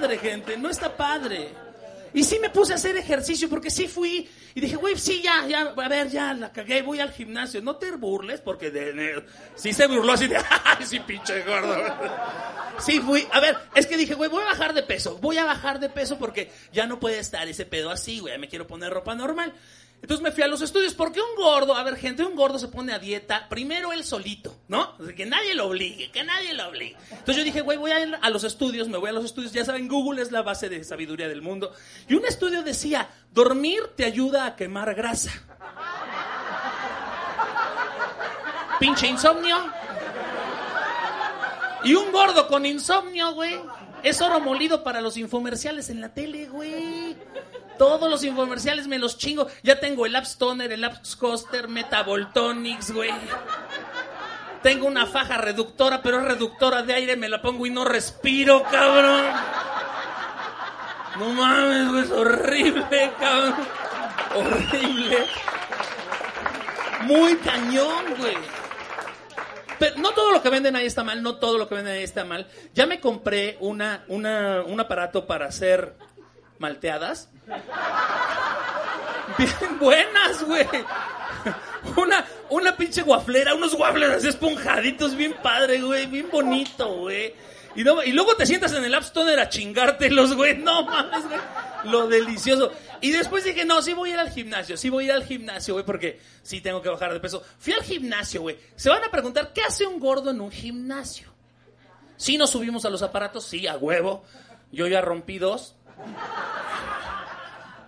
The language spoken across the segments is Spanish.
padre, gente, no está padre. Y sí me puse a hacer ejercicio porque sí fui y dije, güey, sí, ya, ya, a ver, ya la cagué, voy al gimnasio. No te burles porque de, sí se burló así de, ay, sí, pinche gordo. Sí fui, a ver, es que dije, güey, voy a bajar de peso, voy a bajar de peso porque ya no puede estar ese pedo así, güey, me quiero poner ropa normal. Entonces me fui a los estudios, porque un gordo, a ver, gente, un gordo se pone a dieta, primero él solito, ¿no? Que nadie lo obligue, que nadie lo obligue. Entonces yo dije, güey, voy a ir a los estudios, me voy a los estudios, ya saben, Google es la base de sabiduría del mundo. Y un estudio decía, dormir te ayuda a quemar grasa. Pinche insomnio. Y un gordo con insomnio, güey. Es oro molido para los infomerciales en la tele, güey. Todos los infomerciales me los chingo. Ya tengo el Apps Toner, el Apps Coaster, Metaboltonics, güey. Tengo una faja reductora, pero es reductora de aire, me la pongo y no respiro, cabrón. No mames, güey, es horrible, cabrón. Horrible. Muy cañón, güey. Pero no todo lo que venden ahí está mal, no todo lo que venden ahí está mal. Ya me compré una, una, un aparato para hacer malteadas. Bien buenas, güey. Una, una pinche guaflera, unos waffles así esponjaditos, bien padre, güey, bien bonito, güey. Y, luego te sientas en el App Store a chingártelos, güey. No mames, güey. Lo delicioso. Y después dije, no, sí voy a ir al gimnasio, sí voy a ir al gimnasio, güey, porque sí tengo que bajar de peso. Fui al gimnasio, güey. Se van a preguntar, ¿qué hace un gordo en un gimnasio? Sí nos subimos a los aparatos, sí, a huevo. Yo ya rompí dos.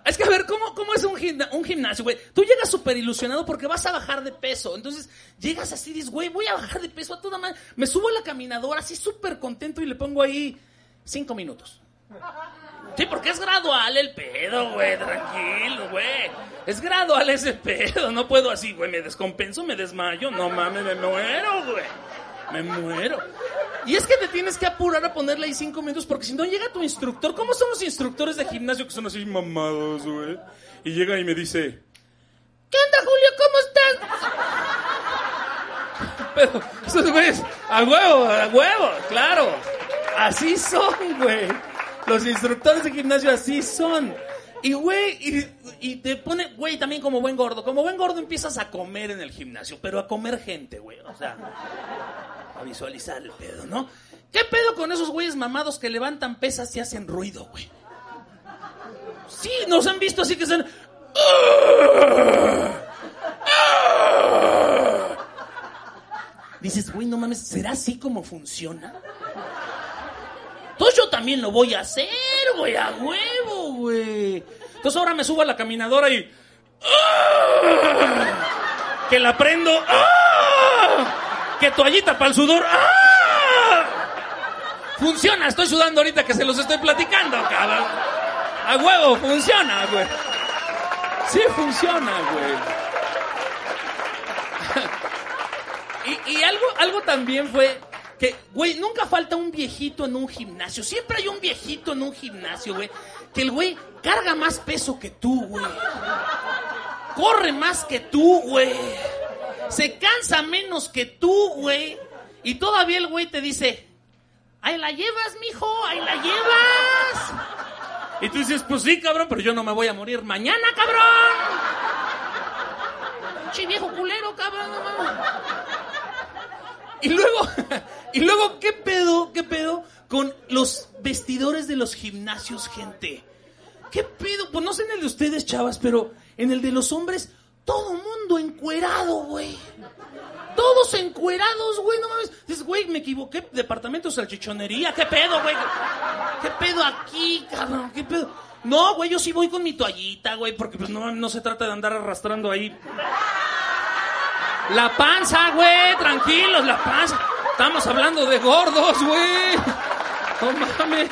Es que a ver, ¿cómo, cómo es un, un gimnasio, güey? Tú llegas súper ilusionado porque vas a bajar de peso. Entonces, llegas así y dices, güey, voy a bajar de peso a toda madre. Me subo a la caminadora así súper contento y le pongo ahí cinco minutos. Sí, porque es gradual el pedo, güey, tranquilo, güey. Es gradual ese pedo, no puedo así, güey, me descompenso, me desmayo, no mames, me muero, güey. Me muero. Y es que te tienes que apurar a ponerle ahí cinco minutos porque si no llega tu instructor, ¿cómo son los instructores de gimnasio que son así mamados, güey? Y llega y me dice, ¿qué onda, Julio? ¿Cómo estás? Pero esos güeyes, a huevo, a huevo, claro. Así son, güey. Los instructores de gimnasio así son. Y, güey, y, y te pone, güey, también como buen gordo. Como buen gordo empiezas a comer en el gimnasio, pero a comer gente, güey. O sea, a visualizar el pedo, ¿no? ¿Qué pedo con esos güeyes mamados que levantan pesas y hacen ruido, güey? Sí, nos han visto así que están... Dices, güey, no mames, ¿será así como funciona? Entonces yo también lo voy a hacer, güey, a huevo, güey. Entonces ahora me subo a la caminadora y... Que la prendo. ¡Ah! Que toallita para el sudor. ¡Ah! Funciona, estoy sudando ahorita que se los estoy platicando, cabrón. A huevo, funciona, güey. Sí funciona, güey. Y, y algo, algo también fue que, güey, nunca falta un viejito en un gimnasio. Siempre hay un viejito en un gimnasio, güey. Que el güey carga más peso que tú, güey. Corre más que tú, güey. Se cansa menos que tú, güey. Y todavía el güey te dice, ahí la llevas, mijo, ahí la llevas. Y tú dices, pues sí, cabrón, pero yo no me voy a morir mañana, cabrón. Pinche viejo culero, cabrón. Y luego, y luego, ¿qué pedo, qué pedo con los vestidores de los gimnasios, gente? ¿Qué pedo? Pues no sé en el de ustedes, chavas, pero en el de los hombres, todo mundo encuerado, güey. Todos encuerados, güey, no mames. Dices, güey, me equivoqué, departamento de salchichonería, ¿qué pedo, güey? ¿Qué pedo aquí, cabrón? ¿Qué pedo? No, güey, yo sí voy con mi toallita, güey, porque pues no, no se trata de andar arrastrando ahí la panza, güey, tranquilos, la panza. Estamos hablando de gordos, güey. No mames.